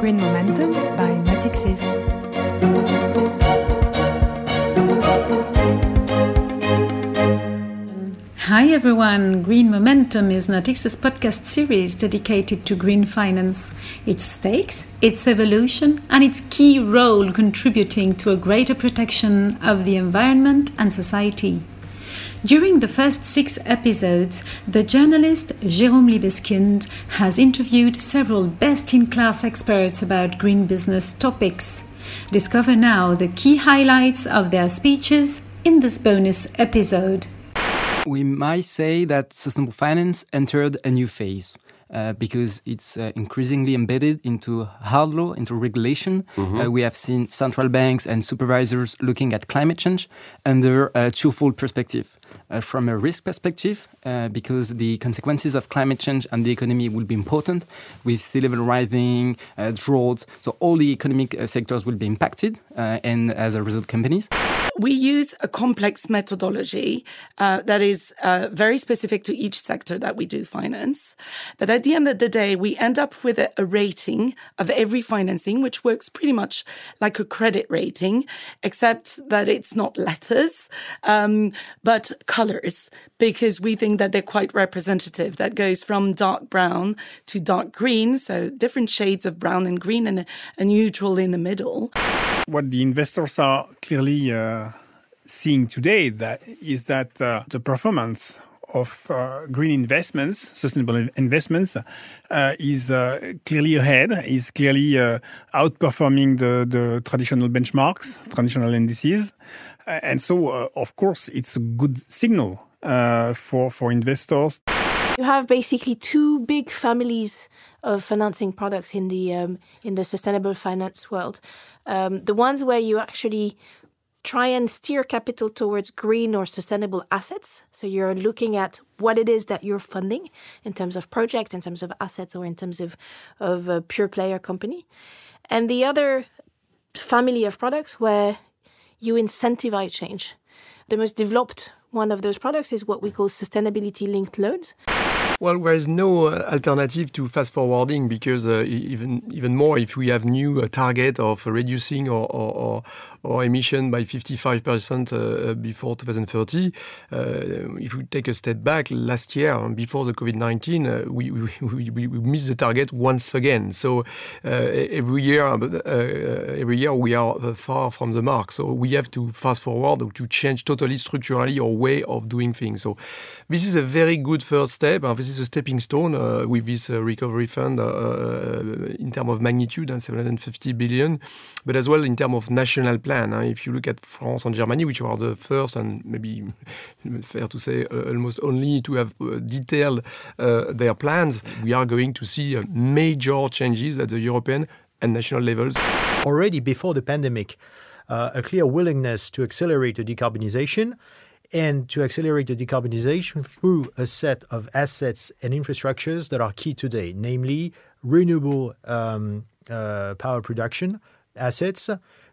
Green Momentum by Natixis. Hi everyone, Green Momentum is Natixis podcast series dedicated to green finance, its stakes, its evolution, and its key role contributing to a greater protection of the environment and society. During the first six episodes, the journalist Jérôme Libeskind has interviewed several best in class experts about green business topics. Discover now the key highlights of their speeches in this bonus episode. We might say that sustainable finance entered a new phase. Uh, because it's uh, increasingly embedded into hard law, into regulation. Mm-hmm. Uh, we have seen central banks and supervisors looking at climate change under a twofold perspective. Uh, from a risk perspective, uh, because the consequences of climate change and the economy will be important, with sea level rising, uh, droughts. So all the economic sectors will be impacted, and as a result, companies. We use a complex methodology that is very specific to each sector that we do finance. But at the end of the day, we end up with a, a rating of every financing, which works pretty much like a credit rating, except that it's not letters, um, but colors because we think that they're quite representative. That goes from dark brown to dark green, so different shades of brown and green, and a, a neutral in the middle. What the investors are clearly uh, seeing today that is that uh, the performance of uh, green investments, sustainable investments, uh, is uh, clearly ahead, is clearly outperforming the, the traditional benchmarks, traditional indices. And so, of course, it's a good signal for, for investors. You have basically two big families of financing products in the um, in the sustainable finance world. Um, the ones where you actually try and steer capital towards green or sustainable assets. So you're looking at what it is that you're funding in terms of projects, in terms of assets, or in terms of, of a pure player company. And the other family of products where you incentivize change. The most developed one of those products is what we call sustainability linked loans. Well, there is no uh, alternative to fast forwarding because uh, even even more if we have new uh, target of reducing our, our, our emission by 55% uh, before 2030. Uh, if we take a step back, last year before the COVID-19, uh, we, we, we, we, missed the target once again. So every year, every year we are far from the mark. So we have to fast forward to change totally structurally our way of doing things. So this is a very good first step. this is a stepping stone uh, with this uh, recovery fund uh, in terms of magnitude and 750 billion, but as well in terms of national plan. if you look at France and Germany, which are the first and maybe fair to say almost only to have detailed their plans, we are going to see major changes at the European and national levels. Already before the pandemic, uh, a clear willingness to accelerate the decarbonization and to accelerate the decarbonization through a set of assets and infrastructures that are key today, namely renewable um, uh, power production assets,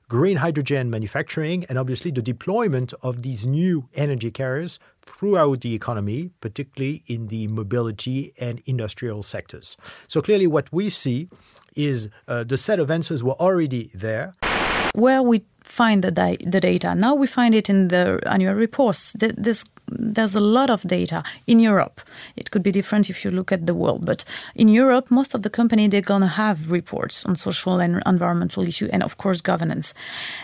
green hydrogen manufacturing, and obviously the deployment of these new energy carriers throughout the economy, particularly in the mobility and industrial sectors. So clearly, what we see is uh, the set of answers were already there. Where we find the, the data. Now we find it in the annual reports. There's, there's a lot of data in Europe. It could be different if you look at the world, but in Europe, most of the company they're gonna have reports on social and environmental issue, and of course governance.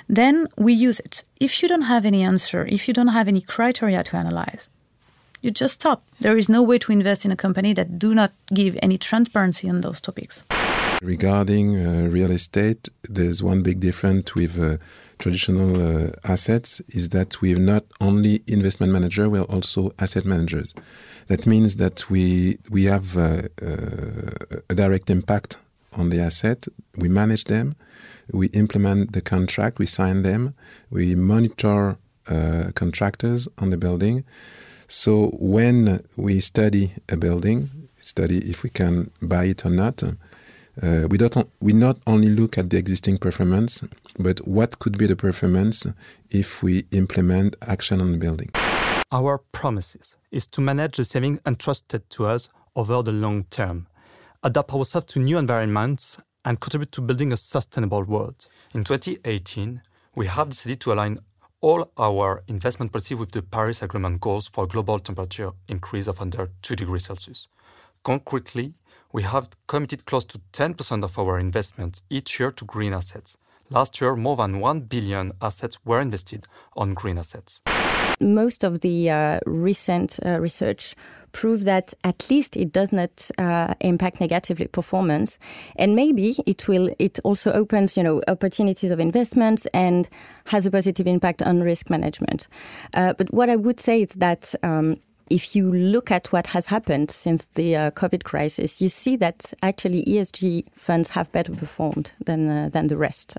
Then we use it. If you don't have any answer, if you don't have any criteria to analyze, you just stop. There is no way to invest in a company that do not give any transparency on those topics. Regarding uh, real estate, there's one big difference with uh, traditional uh, assets is that we are not only investment manager, we are also asset managers. That means that we we have uh, uh, a direct impact on the asset. We manage them, we implement the contract, we sign them, we monitor uh, contractors on the building. So when we study a building, study if we can buy it or not uh, we don't we not only look at the existing performance, but what could be the performance if we implement action on building. Our promises is to manage the savings entrusted to us over the long term, adapt ourselves to new environments, and contribute to building a sustainable world. In 2018, we have decided to align all our investment policy with the Paris Agreement goals for global temperature increase of under 2 degrees Celsius. Concretely, we have committed close to 10% of our investments each year to green assets. Last year, more than 1 billion assets were invested on green assets. Most of the uh, recent uh, research prove that at least it does not uh, impact negatively performance, and maybe it will. It also opens, you know, opportunities of investments and has a positive impact on risk management. Uh, but what I would say is that. Um, if you look at what has happened since the uh, COVID crisis, you see that actually ESG funds have better performed than uh, than the rest.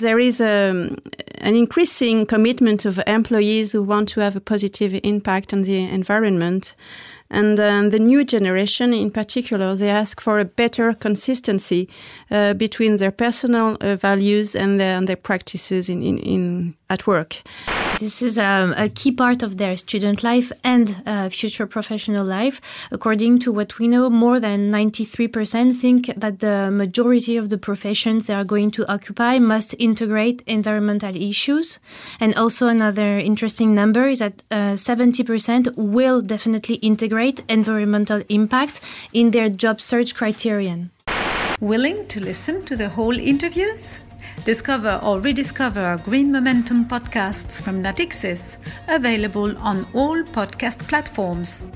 There is a, um, an increasing commitment of employees who want to have a positive impact on the environment. And uh, the new generation, in particular, they ask for a better consistency uh, between their personal uh, values and their, and their practices in, in, in, at work. This is um, a key part of their student life and uh, future professional life. According to what we know, more than 93% think that the majority of the professions they are going to occupy must integrate environmental issues. And also, another interesting number is that uh, 70% will definitely integrate environmental impact in their job search criterion. Willing to listen to the whole interviews? Discover or rediscover Green Momentum podcasts from Natixis, available on all podcast platforms.